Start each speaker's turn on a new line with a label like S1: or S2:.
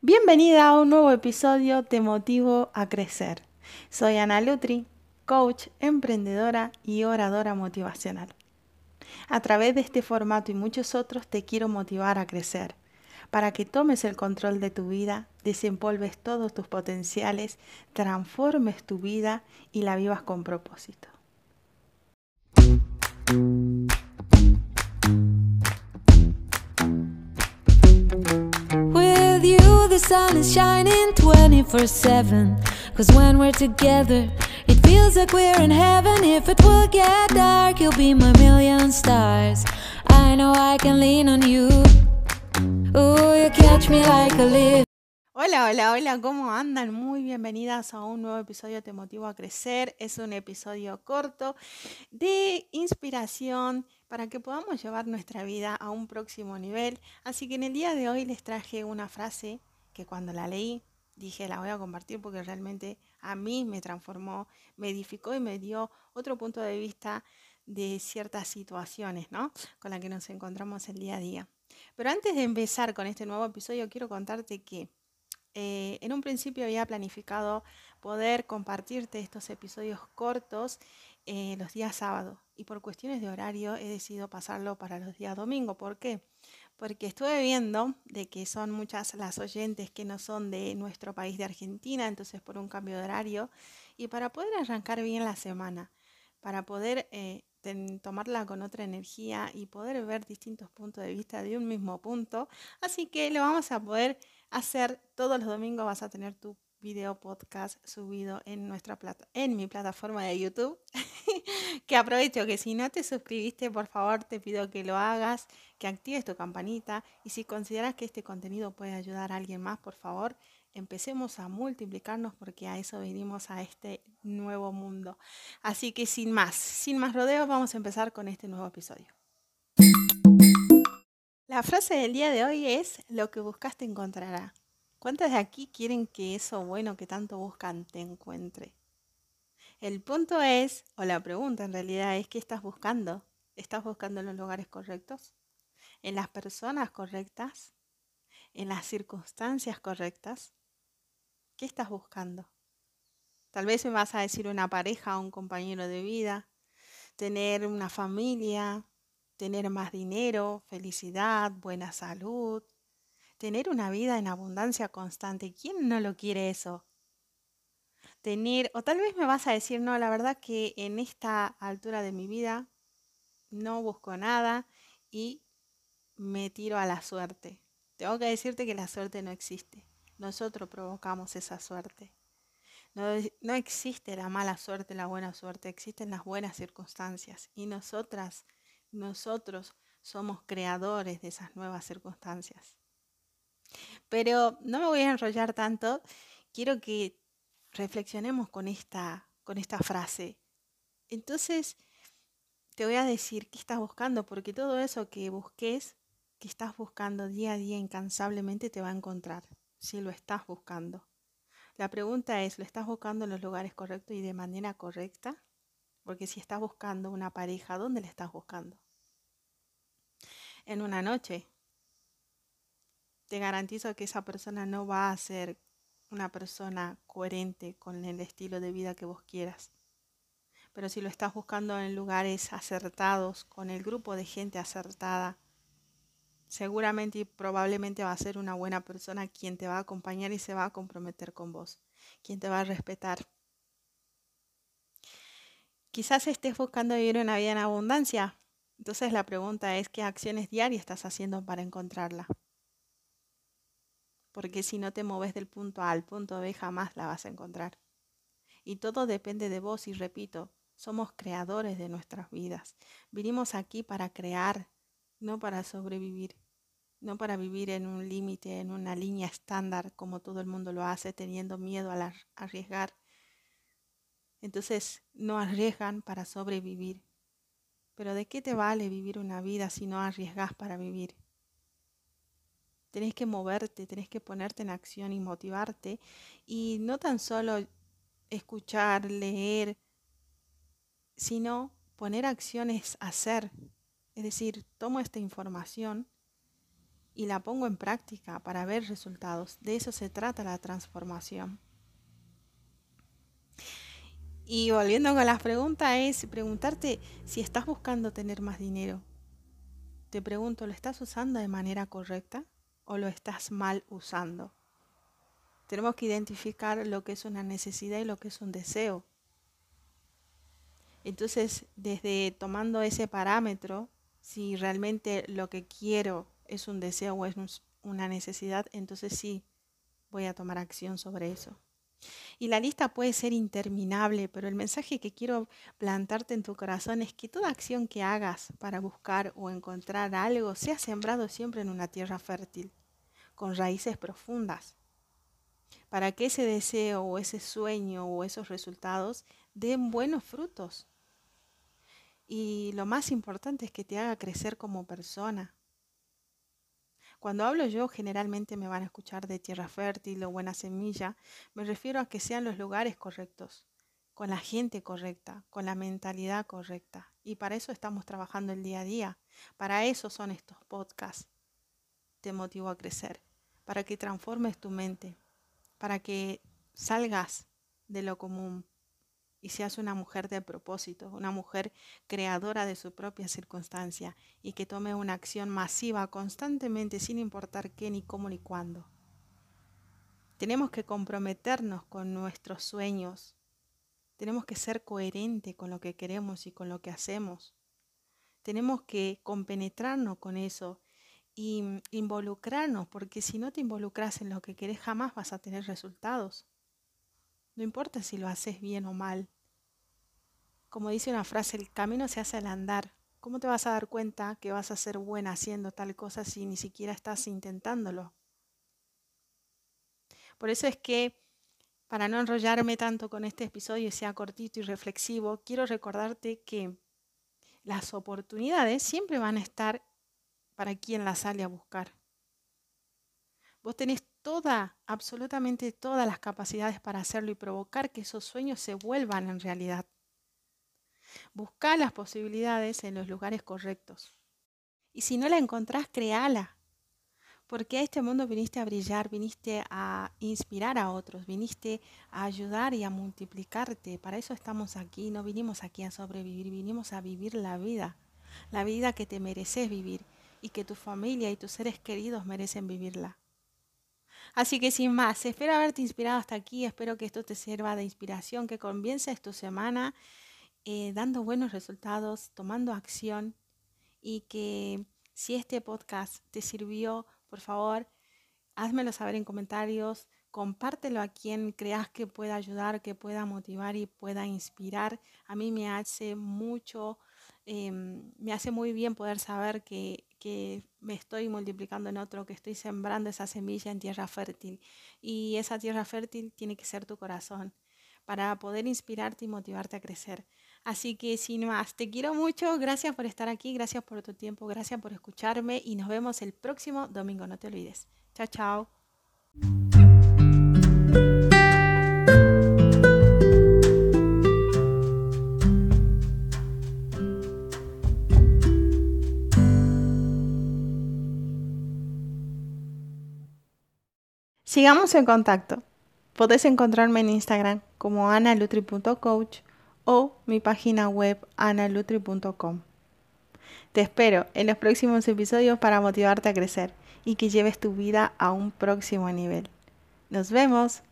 S1: Bienvenida a un nuevo episodio Te Motivo a Crecer. Soy Ana Lutri, coach, emprendedora y oradora motivacional. A través de este formato y muchos otros te quiero motivar a crecer, para que tomes el control de tu vida, desempolves todos tus potenciales, transformes tu vida y la vivas con propósito. The sun is shining 24 7. Cause when we're together, it feels like we're in heaven. If it will get dark, you'll be my million stars. I know I can lean on you. Ooh, you catch me like a leaf. Hola, hola, hola, ¿cómo andan? Muy bienvenidas a un nuevo episodio Te Motivo a Crecer. Es un episodio corto de inspiración para que podamos llevar nuestra vida a un próximo nivel. Así que en el día de hoy les traje una frase que cuando la leí dije la voy a compartir porque realmente a mí me transformó, me edificó y me dio otro punto de vista de ciertas situaciones, ¿no? Con las que nos encontramos el día a día. Pero antes de empezar con este nuevo episodio, quiero contarte que eh, en un principio había planificado poder compartirte estos episodios cortos eh, los días sábados y por cuestiones de horario he decidido pasarlo para los días domingo. ¿Por qué? Porque estuve viendo de que son muchas las oyentes que no son de nuestro país de Argentina, entonces por un cambio de horario, y para poder arrancar bien la semana, para poder eh, tomarla con otra energía y poder ver distintos puntos de vista de un mismo punto, así que lo vamos a poder hacer todos los domingos, vas a tener tu video podcast subido en nuestra plata, en mi plataforma de YouTube. que aprovecho que si no te suscribiste, por favor, te pido que lo hagas, que actives tu campanita y si consideras que este contenido puede ayudar a alguien más, por favor, empecemos a multiplicarnos porque a eso venimos a este nuevo mundo. Así que sin más, sin más rodeos, vamos a empezar con este nuevo episodio. La frase del día de hoy es, lo que buscaste encontrará. ¿Cuántos de aquí quieren que eso bueno que tanto buscan te encuentre? El punto es, o la pregunta en realidad es, ¿qué estás buscando? ¿Estás buscando en los lugares correctos? ¿En las personas correctas? ¿En las circunstancias correctas? ¿Qué estás buscando? Tal vez me vas a decir una pareja, un compañero de vida, tener una familia, tener más dinero, felicidad, buena salud, tener una vida en abundancia constante. ¿Quién no lo quiere eso? Tener, o tal vez me vas a decir, no, la verdad que en esta altura de mi vida no busco nada y me tiro a la suerte. Tengo que decirte que la suerte no existe. Nosotros provocamos esa suerte. No, no, existe la mala suerte, la buena suerte, existen las buenas circunstancias. Y nosotras, nosotros somos creadores de esas nuevas circunstancias. Pero no me voy a enrollar tanto. Quiero que reflexionemos con esta, con esta frase. Entonces, te voy a decir qué estás buscando, porque todo eso que busques, que estás buscando día a día incansablemente, te va a encontrar, si lo estás buscando. La pregunta es, ¿lo estás buscando en los lugares correctos y de manera correcta? Porque si estás buscando una pareja, ¿dónde la estás buscando? En una noche, te garantizo que esa persona no va a ser una persona coherente con el estilo de vida que vos quieras. Pero si lo estás buscando en lugares acertados, con el grupo de gente acertada, seguramente y probablemente va a ser una buena persona quien te va a acompañar y se va a comprometer con vos, quien te va a respetar. Quizás estés buscando vivir una vida en abundancia. Entonces la pregunta es, ¿qué acciones diarias estás haciendo para encontrarla? Porque si no te moves del punto A al punto B jamás la vas a encontrar. Y todo depende de vos y repito, somos creadores de nuestras vidas. Vinimos aquí para crear, no para sobrevivir, no para vivir en un límite, en una línea estándar como todo el mundo lo hace, teniendo miedo a arriesgar. Entonces no arriesgan para sobrevivir. Pero ¿de qué te vale vivir una vida si no arriesgas para vivir? Tenés que moverte, tenés que ponerte en acción y motivarte. Y no tan solo escuchar, leer, sino poner acciones hacer. Es decir, tomo esta información y la pongo en práctica para ver resultados. De eso se trata la transformación. Y volviendo con las preguntas es preguntarte si estás buscando tener más dinero. Te pregunto, ¿lo estás usando de manera correcta o lo estás mal usando? Tenemos que identificar lo que es una necesidad y lo que es un deseo. Entonces, desde tomando ese parámetro, si realmente lo que quiero es un deseo o es una necesidad, entonces sí voy a tomar acción sobre eso. Y la lista puede ser interminable, pero el mensaje que quiero plantarte en tu corazón es que toda acción que hagas para buscar o encontrar algo sea sembrado siempre en una tierra fértil, con raíces profundas, para que ese deseo o ese sueño o esos resultados den buenos frutos. Y lo más importante es que te haga crecer como persona, cuando hablo yo, generalmente me van a escuchar de tierra fértil o buena semilla. Me refiero a que sean los lugares correctos, con la gente correcta, con la mentalidad correcta. Y para eso estamos trabajando el día a día. Para eso son estos podcasts. Te motivo a crecer, para que transformes tu mente, para que salgas de lo común, y seas una mujer de propósito, una mujer creadora de su propia circunstancia y que tome una acción masiva constantemente sin importar qué, ni cómo, ni cuándo. Tenemos que comprometernos con nuestros sueños. Tenemos que ser coherentes con lo que queremos y con lo que hacemos. Tenemos que compenetrarnos con eso y involucrarnos, porque si no te involucras en lo que querés jamás vas a tener resultados. No importa si lo haces bien o mal. Como dice una frase, el camino se hace al andar. ¿Cómo te vas a dar cuenta que vas a ser buena haciendo tal cosa si ni siquiera estás intentándolo? Por eso es que, para no enrollarme tanto con este episodio y sea cortito y reflexivo, quiero recordarte que las oportunidades siempre van a estar para quien las sale a buscar. Vos tenés toda, absolutamente todas las capacidades para hacerlo y provocar que esos sueños se vuelvan en realidad. Busca las posibilidades en los lugares correctos. Y si no la encontrás, créala. Porque a este mundo viniste a brillar, viniste a inspirar a otros, viniste a ayudar y a multiplicarte. Para eso estamos aquí. No vinimos aquí a sobrevivir, vinimos a vivir la vida. La vida que te mereces vivir y que tu familia y tus seres queridos merecen vivirla. Así que sin más, espero haberte inspirado hasta aquí, espero que esto te sirva de inspiración, que comiences tu semana eh, dando buenos resultados, tomando acción y que si este podcast te sirvió, por favor, házmelo saber en comentarios, compártelo a quien creas que pueda ayudar, que pueda motivar y pueda inspirar. A mí me hace mucho, em, me hace muy bien poder saber que, que me estoy multiplicando en otro, que estoy sembrando esa semilla en tierra fértil. Y esa tierra fértil tiene que ser tu corazón para poder inspirarte y motivarte a crecer. Así que sin más, te quiero mucho, gracias por estar aquí, gracias por tu tiempo, gracias por escucharme y nos vemos el próximo domingo, no te olvides. Chao, chao. Sigamos en contacto. Podés encontrarme en Instagram como analutri.coach o mi página web analutri.com. Te espero en los próximos episodios para motivarte a crecer y que lleves tu vida a un próximo nivel. Nos vemos.